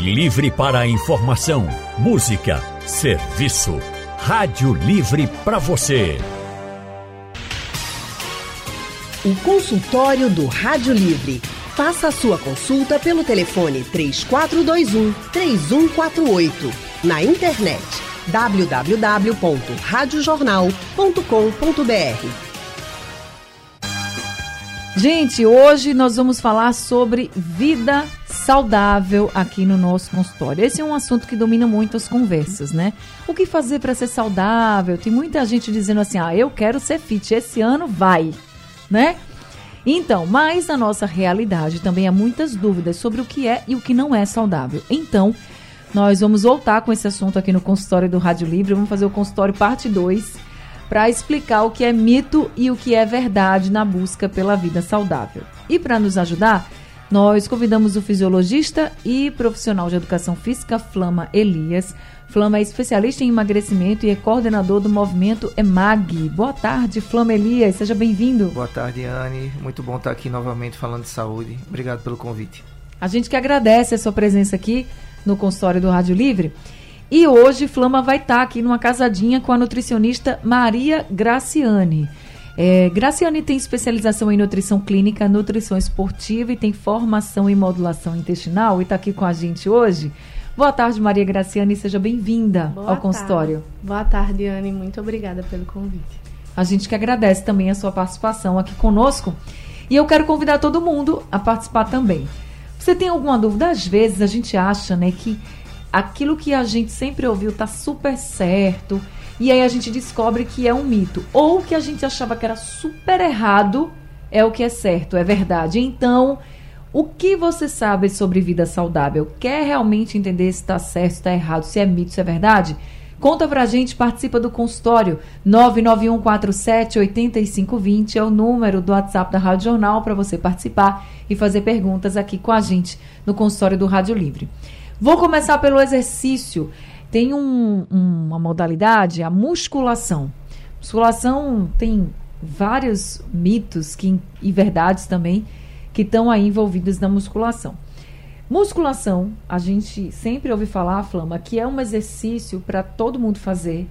Livre para a informação, música, serviço. Rádio Livre para você. O consultório do Rádio Livre. Faça a sua consulta pelo telefone 3421 3148. Na internet www.radiojornal.com.br. Gente, hoje nós vamos falar sobre vida saudável aqui no nosso consultório. Esse é um assunto que domina muito as conversas, né? O que fazer para ser saudável? Tem muita gente dizendo assim: "Ah, eu quero ser fit, esse ano vai", né? Então, mas na nossa realidade também há muitas dúvidas sobre o que é e o que não é saudável. Então, nós vamos voltar com esse assunto aqui no consultório do Rádio Livre. Vamos fazer o consultório parte 2 para explicar o que é mito e o que é verdade na busca pela vida saudável. E para nos ajudar, nós convidamos o fisiologista e profissional de educação física Flama Elias. Flama é especialista em emagrecimento e é coordenador do movimento EMAG. Boa tarde, Flama Elias, seja bem-vindo. Boa tarde, Anne. Muito bom estar aqui novamente falando de saúde. Obrigado pelo convite. A gente que agradece a sua presença aqui no consultório do Rádio Livre. E hoje Flama vai estar aqui numa casadinha com a nutricionista Maria Graciane. É, Graciane tem especialização em nutrição clínica, nutrição esportiva e tem formação em modulação intestinal e está aqui com a gente hoje. Boa tarde, Maria Graciane, seja bem-vinda ao tarde. consultório. Boa tarde, Anne, muito obrigada pelo convite. A gente que agradece também a sua participação aqui conosco. E eu quero convidar todo mundo a participar também. Você tem alguma dúvida? Às vezes a gente acha né, que aquilo que a gente sempre ouviu tá super certo, e aí a gente descobre que é um mito. Ou que a gente achava que era super errado é o que é certo, é verdade. Então, o que você sabe sobre vida saudável? Quer realmente entender se está certo, se está errado, se é mito, se é verdade? Conta pra gente, participa do consultório 991478520 é o número do WhatsApp da Rádio Jornal para você participar e fazer perguntas aqui com a gente no consultório do Rádio Livre. Vou começar pelo exercício. Tem um, um, uma modalidade, a musculação. Musculação tem vários mitos que, e verdades também que estão aí envolvidos na musculação. Musculação, a gente sempre ouve falar, Flama, que é um exercício para todo mundo fazer,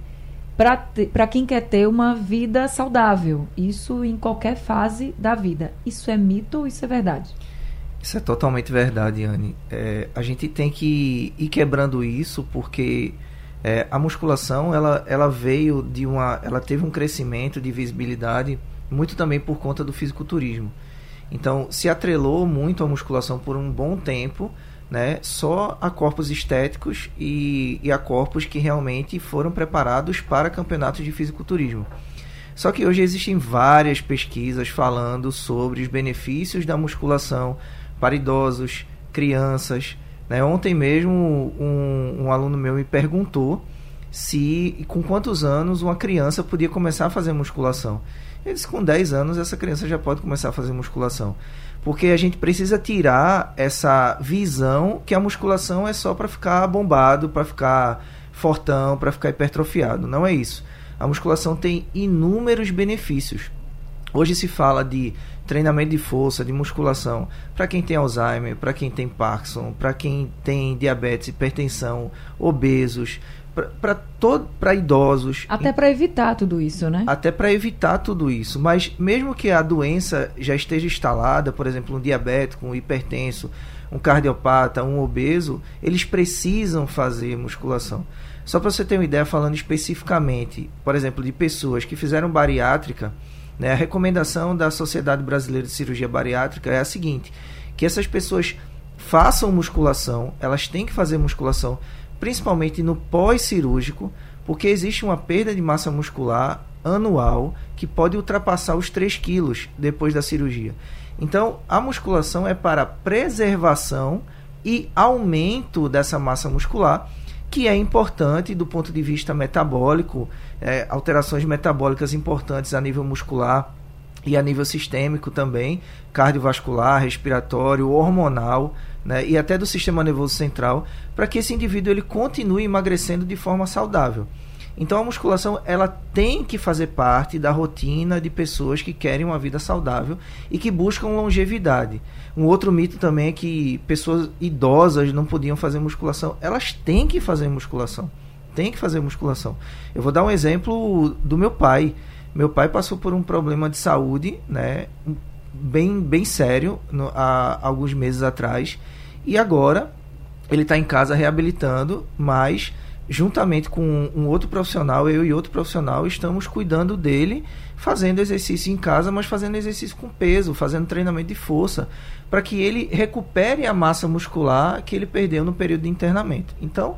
para quem quer ter uma vida saudável. Isso em qualquer fase da vida. Isso é mito ou isso é verdade? Isso é totalmente verdade, Anne. É, a gente tem que ir quebrando isso porque é, a musculação ela, ela veio de uma. Ela teve um crescimento de visibilidade muito também por conta do fisiculturismo. Então, se atrelou muito a musculação por um bom tempo, né, só a corpos estéticos e, e a corpos que realmente foram preparados para campeonatos de fisiculturismo. Só que hoje existem várias pesquisas falando sobre os benefícios da musculação para idosos, crianças. Né? Ontem mesmo um, um aluno meu me perguntou se com quantos anos uma criança podia começar a fazer musculação. Ele disse com 10 anos essa criança já pode começar a fazer musculação. Porque a gente precisa tirar essa visão que a musculação é só para ficar bombado, para ficar fortão, para ficar hipertrofiado. Não é isso. A musculação tem inúmeros benefícios. Hoje se fala de treinamento de força, de musculação, para quem tem Alzheimer, para quem tem Parkinson, para quem tem diabetes, hipertensão, obesos, para todo para idosos até para evitar tudo isso né? Até para evitar tudo isso. Mas mesmo que a doença já esteja instalada por exemplo um diabético um hipertenso um cardiopata um obeso eles precisam fazer musculação. Só para você ter uma ideia falando especificamente por exemplo de pessoas que fizeram bariátrica né? A recomendação da Sociedade Brasileira de Cirurgia Bariátrica é a seguinte: que essas pessoas façam musculação, elas têm que fazer musculação, principalmente no pós-cirúrgico, porque existe uma perda de massa muscular anual que pode ultrapassar os 3 quilos depois da cirurgia. Então, a musculação é para preservação e aumento dessa massa muscular que é importante do ponto de vista metabólico, é, alterações metabólicas importantes a nível muscular e a nível sistêmico também, cardiovascular, respiratório, hormonal, né, e até do sistema nervoso central, para que esse indivíduo ele continue emagrecendo de forma saudável. Então a musculação ela tem que fazer parte da rotina de pessoas que querem uma vida saudável e que buscam longevidade. Um outro mito também é que pessoas idosas não podiam fazer musculação. Elas têm que fazer musculação. Tem que fazer musculação. Eu vou dar um exemplo do meu pai. Meu pai passou por um problema de saúde, né, bem bem sério no, há alguns meses atrás e agora ele está em casa reabilitando, mas juntamente com um outro profissional, eu e outro profissional, estamos cuidando dele, fazendo exercício em casa, mas fazendo exercício com peso, fazendo treinamento de força, para que ele recupere a massa muscular que ele perdeu no período de internamento. Então,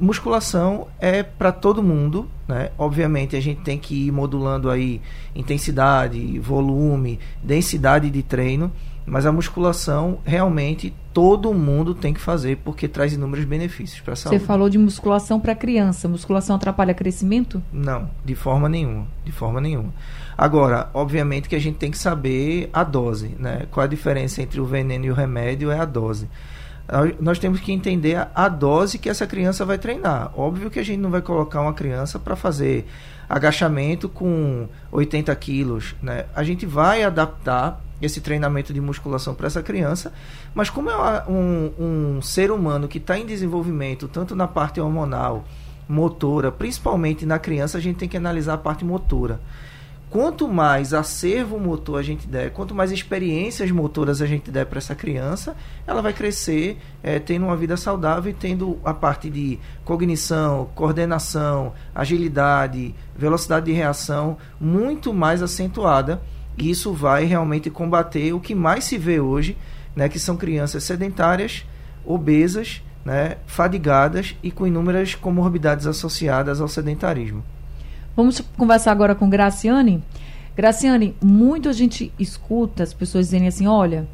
musculação é para todo mundo, né? Obviamente a gente tem que ir modulando aí intensidade, volume, densidade de treino, mas a musculação realmente todo mundo tem que fazer porque traz inúmeros benefícios para a saúde. Você falou de musculação para criança. Musculação atrapalha crescimento? Não, de forma nenhuma, de forma nenhuma. Agora, obviamente que a gente tem que saber a dose, né? Qual a diferença entre o veneno e o remédio é a dose nós temos que entender a, dose que essa criança vai treinar. Óbvio que a gente não vai colocar uma criança para fazer agachamento com 80 quilos. Né? A gente vai adaptar esse treinamento de musculação para essa criança, mas como é um, um ser humano que está em desenvolvimento, tanto na parte hormonal, motora, principalmente na criança, a gente tem que analisar a parte motora quanto mais acervo motor a gente der, quanto mais experiências motoras a gente der para essa criança, ela vai crescer é, tendo uma vida saudável e tendo a parte de cognição, coordenação, agilidade, velocidade de reação muito mais acentuada. E isso vai realmente combater o que mais se vê hoje, né, que são crianças sedentárias, obesas, né, fadigadas e com inúmeras comorbidades associadas ao sedentarismo. Vamos conversar agora com Graciane. Graciane, muito a gente escuta as pessoas dizendo assim: olha,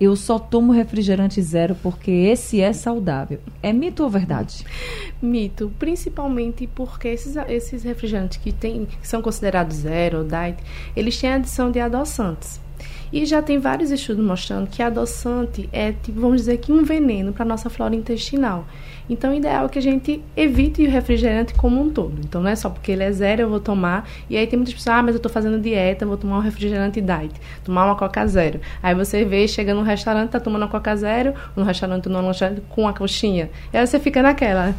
eu só tomo refrigerante zero porque esse é saudável. É mito ou verdade? Mito, principalmente porque esses, esses refrigerantes que, tem, que são considerados zero, diet, eles têm adição de adoçantes. E já tem vários estudos mostrando que adoçante é, tipo, vamos dizer que um veneno para a nossa flora intestinal. Então, o ideal é que a gente evite o refrigerante como um todo. Então, não é só porque ele é zero eu vou tomar. E aí tem muitas pessoas, ah, mas eu estou fazendo dieta, vou tomar um refrigerante diet, tomar uma Coca Zero. Aí você vê, chega num restaurante, tá tomando uma Coca Zero, no restaurante, no lanchonete com a coxinha. E aí você fica naquela.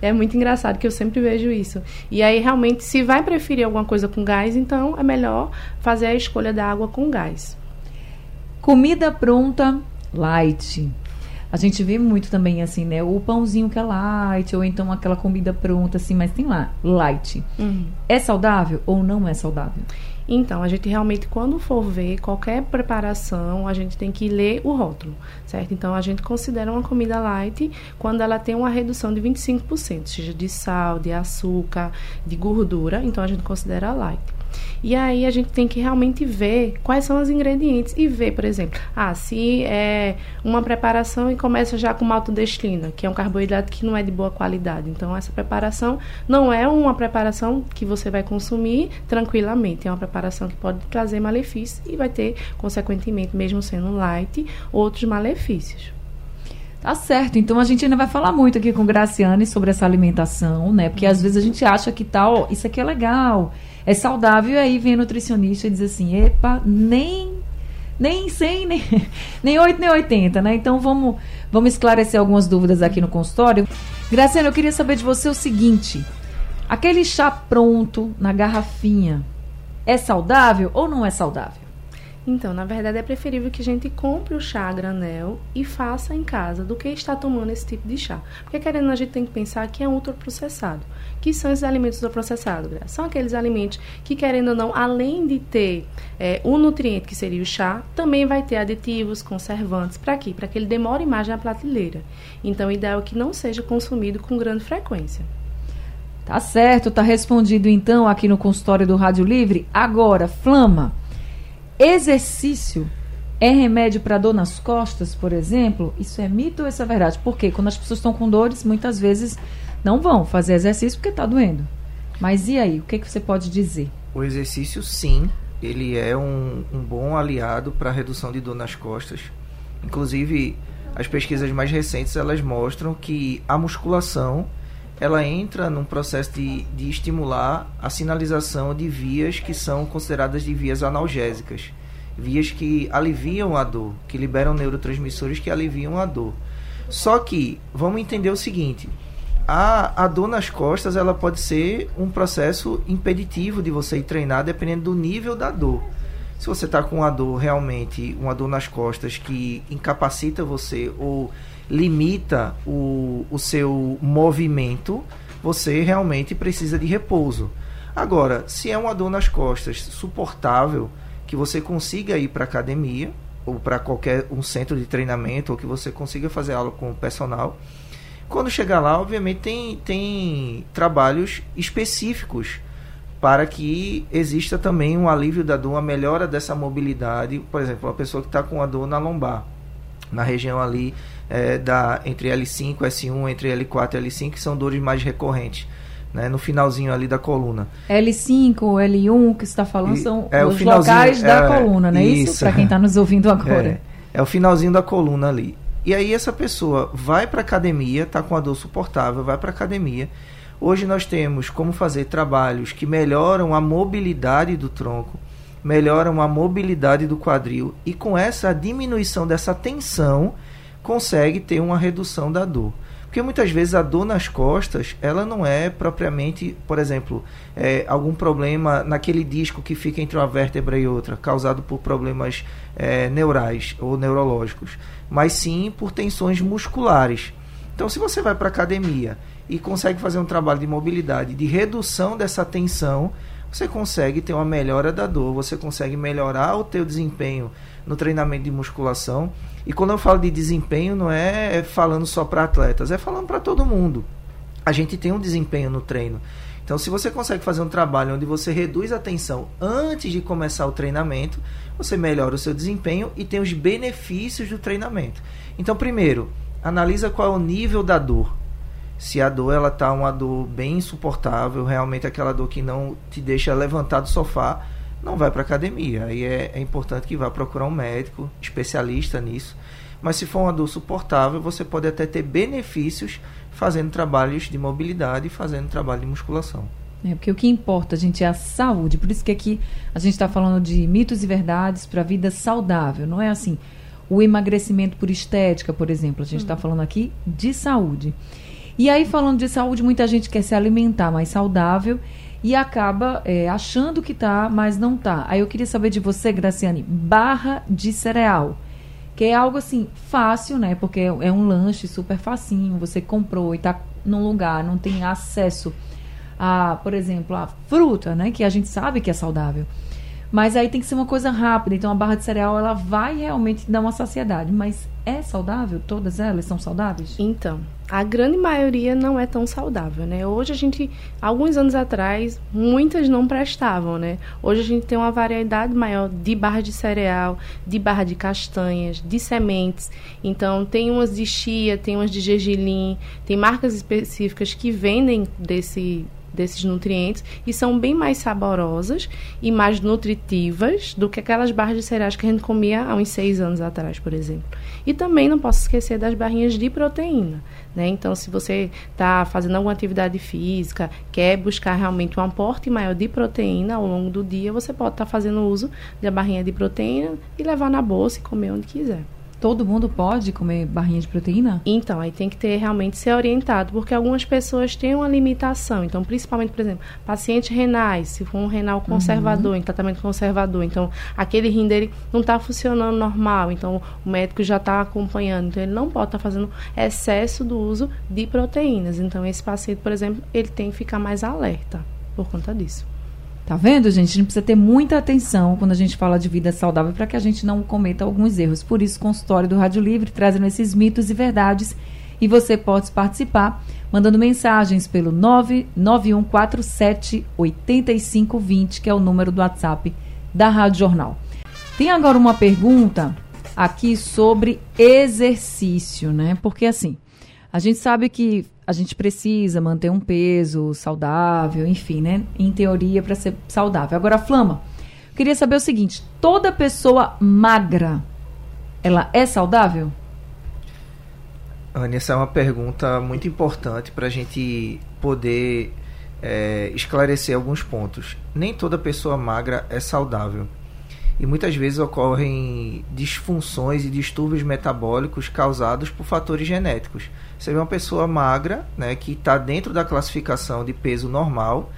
É muito engraçado que eu sempre vejo isso. E aí, realmente, se vai preferir alguma coisa com gás, então é melhor fazer a escolha da água com gás. Comida pronta, light. A gente vê muito também, assim, né? O pãozinho que é light, ou então aquela comida pronta, assim, mas tem lá, light. Uhum. É saudável ou não é saudável? Então, a gente realmente, quando for ver qualquer preparação, a gente tem que ler o rótulo, certo? Então, a gente considera uma comida light quando ela tem uma redução de 25%, seja de sal, de açúcar, de gordura. Então, a gente considera light. E aí a gente tem que realmente ver quais são os ingredientes e ver, por exemplo, ah, se é uma preparação e começa já com maltodextrina, que é um carboidrato que não é de boa qualidade. Então essa preparação não é uma preparação que você vai consumir tranquilamente, é uma preparação que pode trazer malefícios e vai ter, consequentemente, mesmo sendo light, outros malefícios. Tá certo. Então a gente ainda vai falar muito aqui com Graciane sobre essa alimentação, né? Porque às vezes a gente acha que tal, isso aqui é legal é saudável, e aí vem nutricionista e diz assim, epa, nem nem 100, nem, nem 8, nem 80, né? Então vamos, vamos esclarecer algumas dúvidas aqui no consultório. Graciana, eu queria saber de você o seguinte: aquele chá pronto na garrafinha é saudável ou não é saudável? Então, na verdade, é preferível que a gente compre o chá a granel e faça em casa do que estar tomando esse tipo de chá. Porque, querendo, a gente tem que pensar que é ultraprocessado. Que são esses alimentos ultraprocessados? São aqueles alimentos que, querendo ou não, além de ter é, um nutriente que seria o chá, também vai ter aditivos, conservantes. Para quê? Para que ele demore mais na prateleira. Então, o ideal é que não seja consumido com grande frequência. Tá certo, tá respondido então aqui no consultório do Rádio Livre. Agora, Flama. Exercício é remédio para dor nas costas, por exemplo? Isso é mito ou isso é verdade? Porque quando as pessoas estão com dores, muitas vezes não vão fazer exercício porque está doendo. Mas e aí? O que, que você pode dizer? O exercício, sim, ele é um, um bom aliado para a redução de dor nas costas. Inclusive, as pesquisas mais recentes elas mostram que a musculação ela entra num processo de, de estimular a sinalização de vias que são consideradas de vias analgésicas. Vias que aliviam a dor, que liberam neurotransmissores que aliviam a dor. Só que, vamos entender o seguinte, a, a dor nas costas ela pode ser um processo impeditivo de você ir treinar dependendo do nível da dor. Se você está com uma dor realmente, uma dor nas costas que incapacita você ou limita o, o seu movimento, você realmente precisa de repouso. Agora, se é uma dor nas costas suportável, que você consiga ir para academia ou para qualquer um centro de treinamento ou que você consiga fazer aula com o personal, quando chegar lá, obviamente, tem, tem trabalhos específicos para que exista também um alívio da dor, uma melhora dessa mobilidade. Por exemplo, uma pessoa que está com a dor na lombar, na região ali é, da, entre L5 S1, entre L4 e L5, que são dores mais recorrentes. Né, no finalzinho ali da coluna. L5, L1, que você está falando, são é, os locais da é, coluna, não é isso? isso? Para quem está nos ouvindo agora. É, é o finalzinho da coluna ali. E aí essa pessoa vai para academia, está com a dor suportável, vai para academia. Hoje nós temos como fazer trabalhos que melhoram a mobilidade do tronco, melhoram a mobilidade do quadril e com essa diminuição dessa tensão consegue ter uma redução da dor. Porque muitas vezes a dor nas costas, ela não é propriamente, por exemplo, é, algum problema naquele disco que fica entre uma vértebra e outra, causado por problemas é, neurais ou neurológicos, mas sim por tensões musculares. Então, se você vai para academia e consegue fazer um trabalho de mobilidade, de redução dessa tensão, você consegue ter uma melhora da dor, você consegue melhorar o teu desempenho no treinamento de musculação e quando eu falo de desempenho, não é falando só para atletas, é falando para todo mundo. A gente tem um desempenho no treino. Então, se você consegue fazer um trabalho onde você reduz a tensão antes de começar o treinamento, você melhora o seu desempenho e tem os benefícios do treinamento. Então, primeiro, analisa qual é o nível da dor. Se a dor ela tá uma dor bem insuportável, realmente aquela dor que não te deixa levantar do sofá, não vai para academia. Aí é, é importante que vá procurar um médico especialista nisso. Mas se for uma dor suportável, você pode até ter benefícios fazendo trabalhos de mobilidade e fazendo trabalho de musculação. É, porque o que importa, gente, é a saúde. Por isso que aqui a gente está falando de mitos e verdades para a vida saudável. Não é assim, o emagrecimento por estética, por exemplo. A gente está uhum. falando aqui de saúde. E aí, falando de saúde, muita gente quer se alimentar mais saudável e acaba é, achando que tá, mas não tá. Aí eu queria saber de você, Graciane, barra de cereal. Que é algo assim, fácil, né? Porque é, é um lanche super facinho. Você comprou e tá num lugar, não tem acesso a, por exemplo, a fruta, né? Que a gente sabe que é saudável. Mas aí tem que ser uma coisa rápida. Então a barra de cereal ela vai realmente dar uma saciedade. Mas é saudável? Todas elas são saudáveis? Então, a grande maioria não é tão saudável, né? Hoje a gente, alguns anos atrás, muitas não prestavam, né? Hoje a gente tem uma variedade maior de barra de cereal, de barra de castanhas, de sementes. Então, tem umas de chia, tem umas de gergelim, tem marcas específicas que vendem desse desses nutrientes e são bem mais saborosas e mais nutritivas do que aquelas barras de cereais que a gente comia há uns seis anos atrás, por exemplo. E também não posso esquecer das barrinhas de proteína. Né? Então, se você está fazendo alguma atividade física, quer buscar realmente um aporte maior de proteína ao longo do dia, você pode estar tá fazendo uso da barrinha de proteína e levar na bolsa e comer onde quiser. Todo mundo pode comer barrinha de proteína? Então, aí tem que ter realmente ser orientado, porque algumas pessoas têm uma limitação. Então, principalmente, por exemplo, pacientes renais, se for um renal uhum. conservador, uhum. em tratamento conservador, então aquele rim dele não está funcionando normal, então o médico já está acompanhando, então ele não pode estar tá fazendo excesso do uso de proteínas. Então, esse paciente, por exemplo, ele tem que ficar mais alerta por conta disso. Tá vendo, gente? A gente precisa ter muita atenção quando a gente fala de vida saudável para que a gente não cometa alguns erros. Por isso, consultório do Rádio Livre trazendo esses mitos e verdades. E você pode participar mandando mensagens pelo 99147 8520, que é o número do WhatsApp da Rádio Jornal. Tem agora uma pergunta aqui sobre exercício, né? Porque assim, a gente sabe que a gente precisa manter um peso saudável, enfim, né? Em teoria, para ser saudável. Agora, Flama, queria saber o seguinte: toda pessoa magra, ela é saudável? Anne, essa é uma pergunta muito importante para a gente poder é, esclarecer alguns pontos. Nem toda pessoa magra é saudável. E muitas vezes ocorrem disfunções e distúrbios metabólicos causados por fatores genéticos. Você vê uma pessoa magra, né, que está dentro da classificação de peso normal,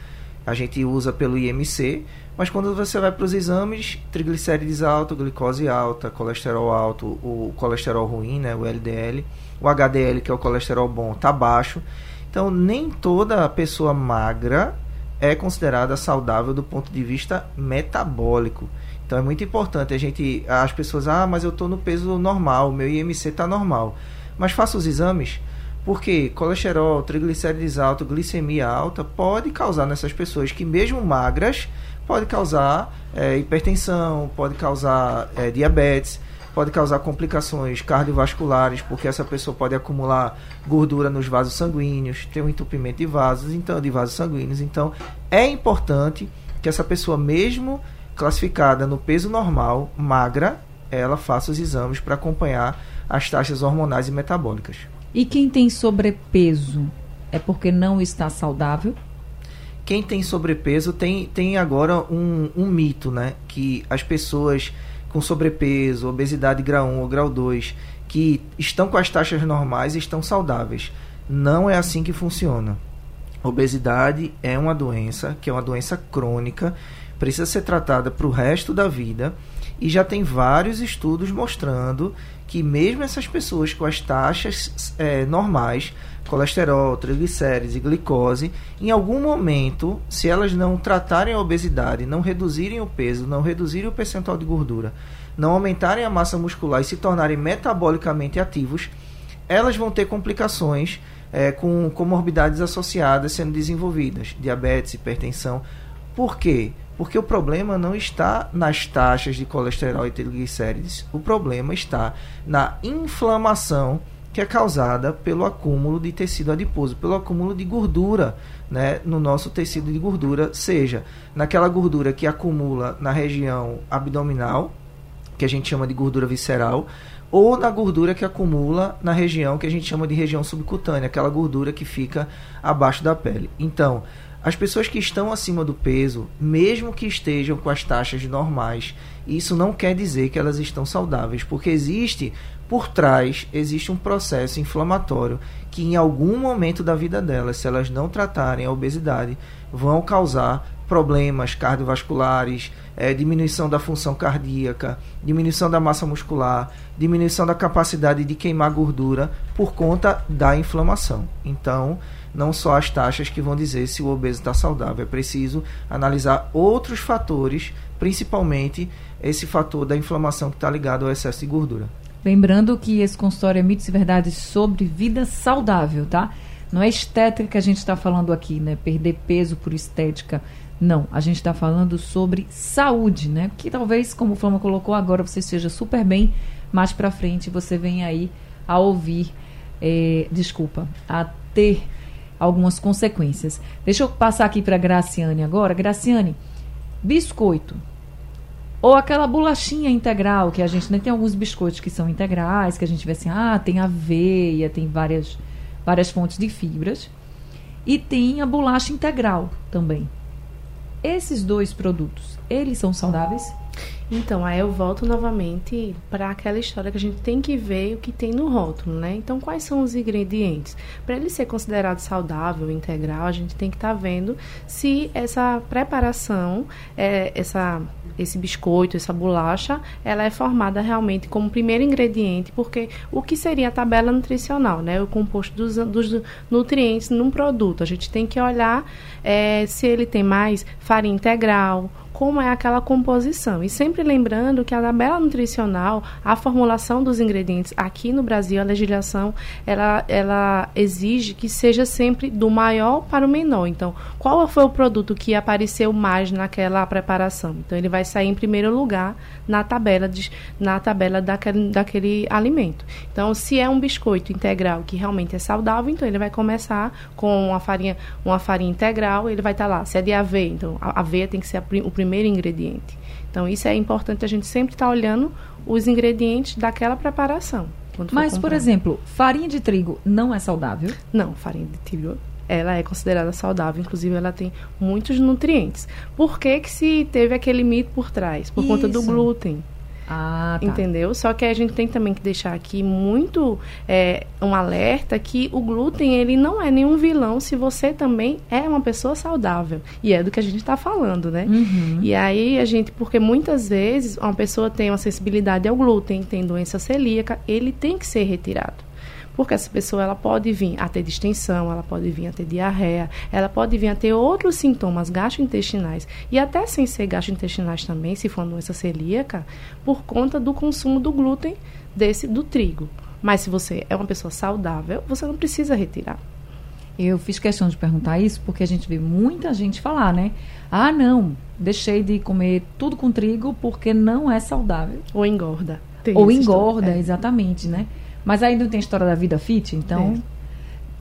a gente usa pelo IMC, mas quando você vai para os exames, triglicérides alto, glicose alta, colesterol alto, o colesterol ruim, né, o LDL, o HDL, que é o colesterol bom, está baixo. Então, nem toda pessoa magra é considerada saudável do ponto de vista metabólico. Então, é muito importante a gente, as pessoas, ah, mas eu estou no peso normal, meu IMC está normal. Mas faça os exames, porque colesterol, triglicérides alto, glicemia alta pode causar nessas pessoas que mesmo magras pode causar é, hipertensão, pode causar é, diabetes, pode causar complicações cardiovasculares, porque essa pessoa pode acumular gordura nos vasos sanguíneos, ter um entupimento de vasos, então de vasos sanguíneos. Então, é importante que essa pessoa, mesmo classificada no peso normal, magra, ela faça os exames para acompanhar as taxas hormonais e metabólicas. E quem tem sobrepeso é porque não está saudável? quem tem sobrepeso tem, tem agora um, um mito, né? Que as pessoas com sobrepeso, obesidade grau 1 ou grau 2, que estão com as taxas normais estão saudáveis. Não é assim que funciona. Obesidade é uma doença, que é uma doença crônica, precisa ser tratada para o resto da vida e já tem vários estudos mostrando que mesmo essas pessoas com as taxas é, normais colesterol, triglicérides e glicose, em algum momento, se elas não tratarem a obesidade, não reduzirem o peso, não reduzirem o percentual de gordura, não aumentarem a massa muscular e se tornarem metabolicamente ativos, elas vão ter complicações é, com comorbidades associadas sendo desenvolvidas, diabetes, hipertensão. Por quê? Porque o problema não está nas taxas de colesterol e triglicérides, o problema está na inflamação que é causada pelo acúmulo de tecido adiposo, pelo acúmulo de gordura né, no nosso tecido de gordura, seja naquela gordura que acumula na região abdominal, que a gente chama de gordura visceral, ou na gordura que acumula na região que a gente chama de região subcutânea, aquela gordura que fica abaixo da pele. Então, as pessoas que estão acima do peso, mesmo que estejam com as taxas normais, isso não quer dizer que elas estão saudáveis, porque existe por trás existe um processo inflamatório que em algum momento da vida delas, se elas não tratarem a obesidade, vão causar problemas cardiovasculares, é, diminuição da função cardíaca, diminuição da massa muscular, diminuição da capacidade de queimar gordura por conta da inflamação. Então, não só as taxas que vão dizer se o obeso está saudável, é preciso analisar outros fatores, principalmente esse fator da inflamação que está ligado ao excesso de gordura. Lembrando que esse consultório é mitos e verdades sobre vida saudável, tá? Não é estética que a gente está falando aqui, né? Perder peso por estética. Não, a gente está falando sobre saúde, né? Que talvez, como o Flama colocou agora, você esteja super bem, mais para frente você vem aí a ouvir, é, desculpa, a ter algumas consequências. Deixa eu passar aqui para Graciane agora. Graciane, biscoito ou aquela bolachinha integral, que a gente né, tem alguns biscoitos que são integrais, que a gente vê assim, ah, tem aveia, tem várias, várias fontes de fibras. E tem a bolacha integral também. Esses dois produtos, eles são saudáveis? Então, aí eu volto novamente para aquela história que a gente tem que ver o que tem no rótulo, né? Então, quais são os ingredientes? Para ele ser considerado saudável, integral, a gente tem que estar tá vendo se essa preparação, é, essa, esse biscoito, essa bolacha, ela é formada realmente como primeiro ingrediente, porque o que seria a tabela nutricional, né? O composto dos, dos nutrientes num produto. A gente tem que olhar é, se ele tem mais farinha integral, como é aquela composição. E sempre lembrando que a tabela nutricional, a formulação dos ingredientes aqui no Brasil, a legislação, ela, ela exige que seja sempre do maior para o menor. Então, qual foi o produto que apareceu mais naquela preparação? Então, ele vai sair em primeiro lugar na tabela, de, na tabela daquele, daquele alimento. Então, se é um biscoito integral que realmente é saudável, então ele vai começar com uma farinha, uma farinha integral, ele vai estar lá. Se é de aveia, então a aveia tem que ser o primeiro primeiro ingrediente. Então, isso é importante a gente sempre estar tá olhando os ingredientes daquela preparação. Mas, por exemplo, farinha de trigo não é saudável? Não, farinha de trigo ela é considerada saudável, inclusive ela tem muitos nutrientes. Por que, que se teve aquele mito por trás? Por Isso. conta do glúten. Ah, tá. Entendeu? Só que a gente tem também que deixar aqui muito é, um alerta que o glúten ele não é nenhum vilão se você também é uma pessoa saudável. E é do que a gente está falando, né? Uhum. E aí a gente, porque muitas vezes uma pessoa tem uma sensibilidade ao glúten, tem doença celíaca, ele tem que ser retirado. Porque essa pessoa ela pode vir a ter distensão, ela pode vir a ter diarreia, ela pode vir a ter outros sintomas gastrointestinais e até sem ser gastrointestinais também, se for uma doença celíaca, por conta do consumo do glúten desse do trigo. Mas se você é uma pessoa saudável, você não precisa retirar. Eu fiz questão de perguntar isso porque a gente vê muita gente falar, né? Ah, não, deixei de comer tudo com trigo porque não é saudável. Ou engorda. Tem Ou engorda, é. exatamente, né? Mas aí não tem história da vida fit, então. É.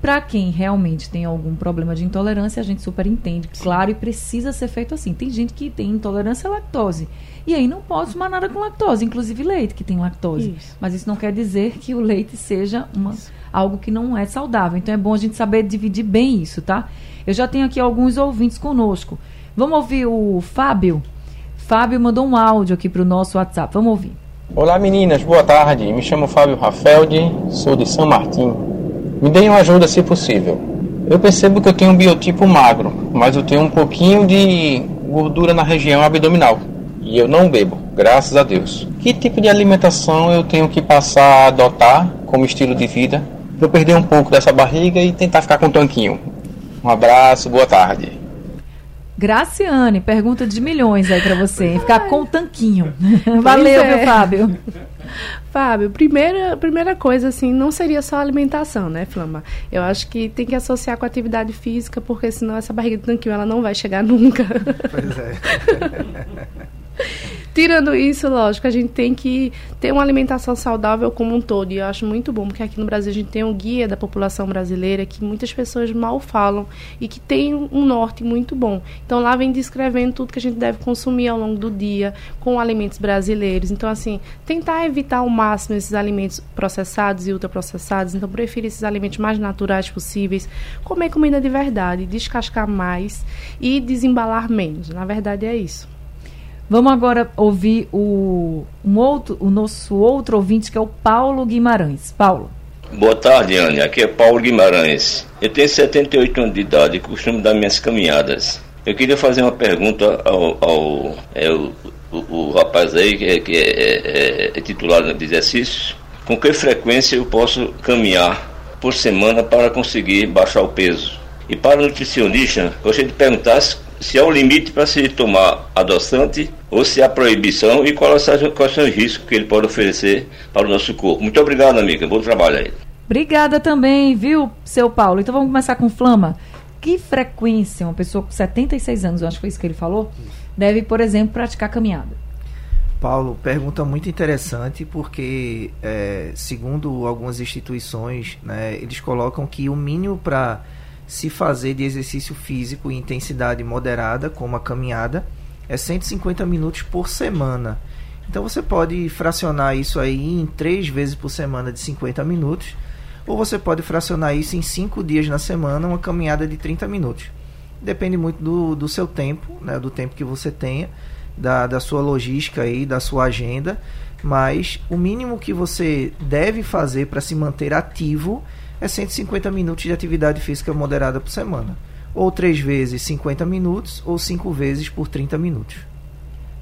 Para quem realmente tem algum problema de intolerância, a gente super entende, claro, e precisa ser feito assim. Tem gente que tem intolerância à lactose. E aí não pode tomar nada com lactose, inclusive leite que tem lactose. Isso. Mas isso não quer dizer que o leite seja uma, algo que não é saudável. Então é bom a gente saber dividir bem isso, tá? Eu já tenho aqui alguns ouvintes conosco. Vamos ouvir o Fábio? Fábio mandou um áudio aqui para o nosso WhatsApp. Vamos ouvir. Olá meninas, boa tarde. Me chamo Fábio Rafeldi, sou de São Martim. Me deem uma ajuda se possível. Eu percebo que eu tenho um biotipo magro, mas eu tenho um pouquinho de gordura na região abdominal. E eu não bebo, graças a Deus. Que tipo de alimentação eu tenho que passar a adotar como estilo de vida para eu perder um pouco dessa barriga e tentar ficar com um tanquinho? Um abraço, boa tarde. Graciane, pergunta de milhões aí para você, ficar com o tanquinho. Valeu, é. meu Fábio. Fábio, primeira, primeira coisa, assim, não seria só alimentação, né, Flama? Eu acho que tem que associar com a atividade física, porque senão essa barriga de tanquinho, ela não vai chegar nunca. Pois é. Tirando isso, lógico, a gente tem que ter uma alimentação saudável como um todo. E eu acho muito bom, porque aqui no Brasil a gente tem um guia da população brasileira que muitas pessoas mal falam e que tem um norte muito bom. Então lá vem descrevendo tudo que a gente deve consumir ao longo do dia com alimentos brasileiros. Então, assim, tentar evitar ao máximo esses alimentos processados e ultraprocessados. Então, preferir esses alimentos mais naturais possíveis. Comer comida de verdade, descascar mais e desembalar menos. Na verdade, é isso. Vamos agora ouvir o, um outro, o nosso outro ouvinte, que é o Paulo Guimarães. Paulo. Boa tarde, Anne. Aqui é Paulo Guimarães. Eu tenho 78 anos de idade e costumo dar minhas caminhadas. Eu queria fazer uma pergunta ao, ao é, o, o, o, rapaz aí que, é, que é, é, é titular de exercícios. Com que frequência eu posso caminhar por semana para conseguir baixar o peso? E para o nutricionista, gostaria de perguntar se há um limite para se tomar adoçante ou se há proibição e quais são, quais são os riscos que ele pode oferecer para o nosso corpo. Muito obrigado, amiga. Bom trabalho aí. Obrigada também, viu, seu Paulo? Então vamos começar com Flama. Que frequência uma pessoa com 76 anos, eu acho que foi isso que ele falou, deve, por exemplo, praticar caminhada? Paulo, pergunta muito interessante porque, é, segundo algumas instituições, né, eles colocam que o mínimo para se fazer de exercício físico em intensidade moderada, como a caminhada, é 150 minutos por semana. Então você pode fracionar isso aí em três vezes por semana de 50 minutos, ou você pode fracionar isso em cinco dias na semana, uma caminhada de 30 minutos. Depende muito do, do seu tempo, né, do tempo que você tenha, da, da sua logística aí, da sua agenda, mas o mínimo que você deve fazer para se manter ativo é 150 minutos de atividade física moderada por semana. Ou três vezes 50 minutos, ou cinco vezes por 30 minutos.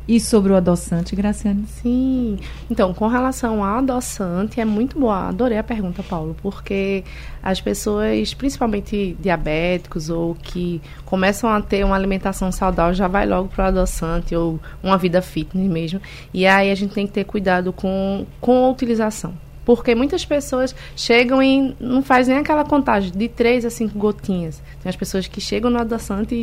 E sobre o adoçante, Graciane? Sim. Então, com relação ao adoçante, é muito boa. Adorei a pergunta, Paulo, porque as pessoas, principalmente diabéticos ou que começam a ter uma alimentação saudável, já vai logo para o adoçante ou uma vida fitness mesmo. E aí a gente tem que ter cuidado com, com a utilização. Porque muitas pessoas chegam e não fazem nem aquela contagem de três a cinco gotinhas. Tem as pessoas que chegam no adoçante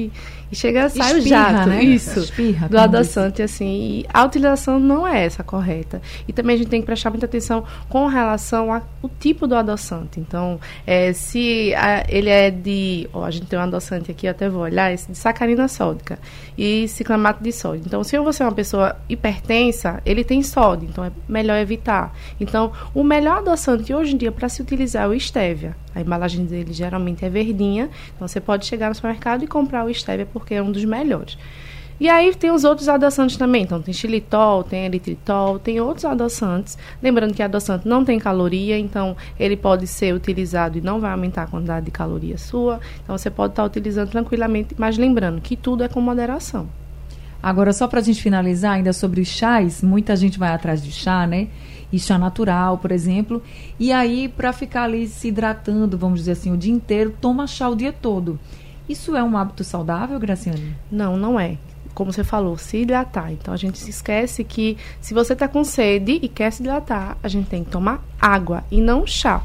e, e chega, sai Espirra, o jato. Né? Isso. Espirra, do adoçante, assim. E a utilização não é essa correta. E também a gente tem que prestar muita atenção com relação ao tipo do adoçante. Então, é, se a, ele é de. Ó, a gente tem um adoçante aqui, eu até vou olhar, esse de sacarina sódica e ciclamato de sódio. Então, se você é uma pessoa hipertensa, ele tem sódio, então é melhor evitar. Então, o melhor adoçante hoje em dia para se utilizar é o stevia. A embalagem dele geralmente é verdinha, então você pode chegar no supermercado e comprar o stevia porque é um dos melhores. E aí tem os outros adoçantes também. Então tem xilitol, tem eritritol, tem outros adoçantes. Lembrando que adoçante não tem caloria, então ele pode ser utilizado e não vai aumentar a quantidade de caloria sua. Então você pode estar utilizando tranquilamente, mas lembrando que tudo é com moderação. Agora, só para a gente finalizar ainda sobre os chás, muita gente vai atrás de chá, né? E chá natural, por exemplo. E aí, para ficar ali se hidratando, vamos dizer assim, o dia inteiro, toma chá o dia todo. Isso é um hábito saudável, Graciane? Não, não é como você falou, se hidratar. Então a gente se esquece que se você está com sede e quer se hidratar, a gente tem que tomar água e não chá.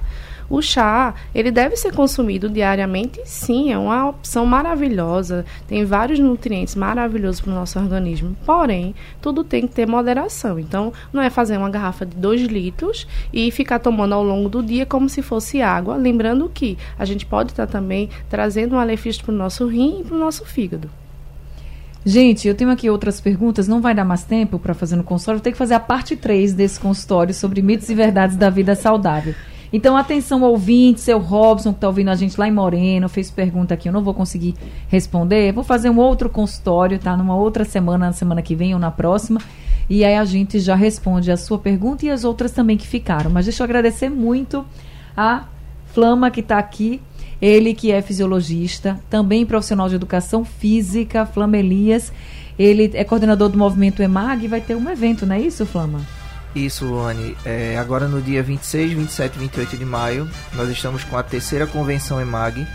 O chá, ele deve ser consumido diariamente, sim, é uma opção maravilhosa, tem vários nutrientes maravilhosos para o nosso organismo, porém, tudo tem que ter moderação. Então, não é fazer uma garrafa de 2 litros e ficar tomando ao longo do dia como se fosse água, lembrando que a gente pode estar também trazendo um malefício para o nosso rim e para o nosso fígado. Gente, eu tenho aqui outras perguntas, não vai dar mais tempo para fazer no consultório, vou ter que fazer a parte 3 desse consultório sobre mitos e verdades da vida saudável. Então, atenção, ouvinte, seu Robson, que está ouvindo a gente lá em Moreno, fez pergunta aqui, eu não vou conseguir responder. Vou fazer um outro consultório, tá? Numa outra semana, na semana que vem ou na próxima. E aí a gente já responde a sua pergunta e as outras também que ficaram. Mas deixa eu agradecer muito a Flama que está aqui ele que é fisiologista, também profissional de educação física, Flama Elias. Ele é coordenador do movimento EMAG e vai ter um evento, não é isso, Flama? Isso, Luane. É, agora no dia 26, 27 e 28 de maio, nós estamos com a terceira convenção EMAG.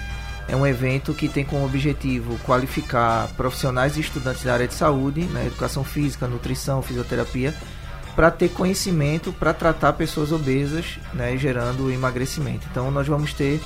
É um evento que tem como objetivo qualificar profissionais e estudantes da área de saúde, né, educação física, nutrição, fisioterapia, para ter conhecimento para tratar pessoas obesas, né, gerando emagrecimento. Então nós vamos ter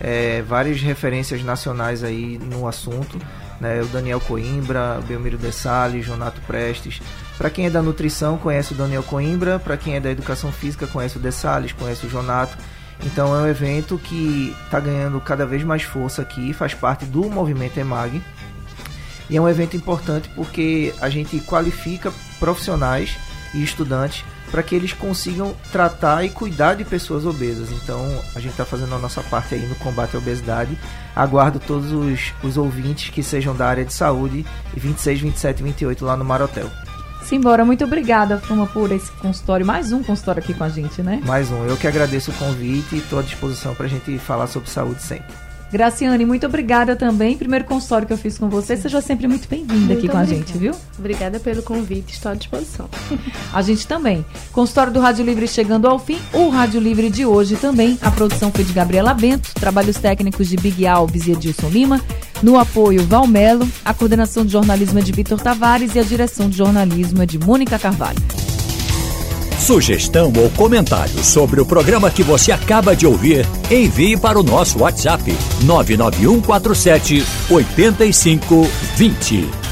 é, várias referências nacionais aí no assunto. Né? O Daniel Coimbra, Belmiro De Jonato Prestes. Para quem é da nutrição, conhece o Daniel Coimbra. Para quem é da educação física, conhece o De Salles, conhece o Jonato. Então é um evento que está ganhando cada vez mais força aqui, faz parte do movimento EMAG. E é um evento importante porque a gente qualifica profissionais e estudantes para que eles consigam tratar e cuidar de pessoas obesas. Então a gente está fazendo a nossa parte aí no combate à obesidade. Aguardo todos os, os ouvintes que sejam da área de saúde, 26, 27 e 28 lá no Marotel. Simbora, muito obrigada, Fuma, por esse consultório. Mais um consultório aqui com a gente, né? Mais um. Eu que agradeço o convite e estou à disposição para a gente falar sobre saúde sempre. Graciane, muito obrigada também. Primeiro consultório que eu fiz com você. Seja sempre muito bem-vinda aqui com obrigada. a gente, viu? Obrigada pelo convite, estou à disposição. a gente também. Consultório do Rádio Livre chegando ao fim. O Rádio Livre de hoje também. A produção foi de Gabriela Bento, trabalhos técnicos de Big Alves e Edilson Lima. No apoio, Valmelo. A coordenação de jornalismo é de Vitor Tavares e a direção de jornalismo é de Mônica Carvalho. Sugestão ou comentário sobre o programa que você acaba de ouvir, envie para o nosso WhatsApp 99147 8520.